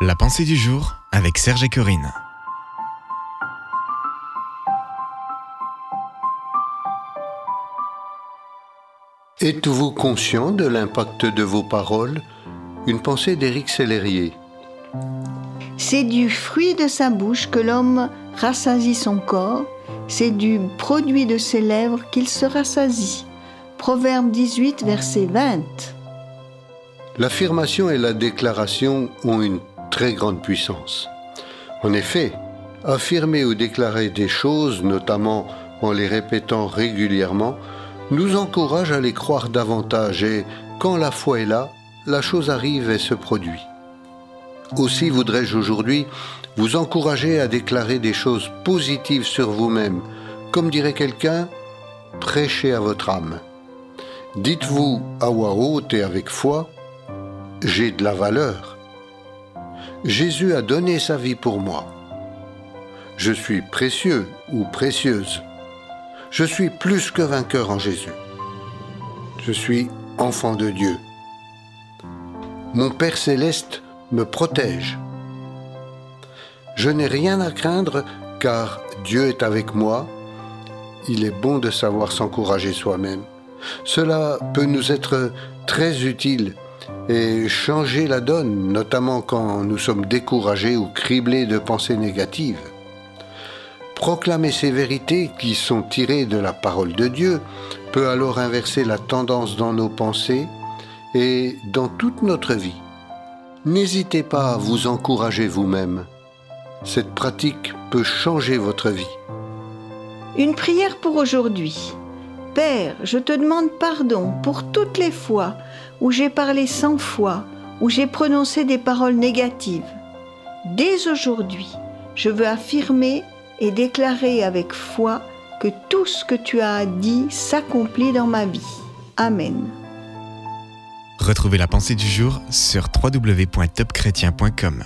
La pensée du jour avec Serge et Corinne. Êtes-vous conscient de l'impact de vos paroles? Une pensée d'Éric Sellerier. C'est du fruit de sa bouche que l'homme rassasie son corps, c'est du produit de ses lèvres qu'il se rassasie. Proverbe 18, verset 20. L'affirmation et la déclaration ont une très grande puissance. En effet, affirmer ou déclarer des choses, notamment en les répétant régulièrement, nous encourage à les croire davantage et, quand la foi est là, la chose arrive et se produit. Aussi voudrais-je aujourd'hui vous encourager à déclarer des choses positives sur vous-même, comme dirait quelqu'un, prêchez à votre âme. Dites-vous à voix haute et avec foi, j'ai de la valeur. Jésus a donné sa vie pour moi. Je suis précieux ou précieuse. Je suis plus que vainqueur en Jésus. Je suis enfant de Dieu. Mon Père céleste me protège. Je n'ai rien à craindre car Dieu est avec moi. Il est bon de savoir s'encourager soi-même. Cela peut nous être très utile et changer la donne, notamment quand nous sommes découragés ou criblés de pensées négatives. Proclamer ces vérités qui sont tirées de la parole de Dieu peut alors inverser la tendance dans nos pensées et dans toute notre vie. N'hésitez pas à vous encourager vous-même. Cette pratique peut changer votre vie. Une prière pour aujourd'hui. Père, je te demande pardon pour toutes les fois où j'ai parlé sans foi, où j'ai prononcé des paroles négatives. Dès aujourd'hui, je veux affirmer et déclarer avec foi que tout ce que tu as dit s'accomplit dans ma vie. Amen. Retrouvez la pensée du jour sur www.topchrétien.com.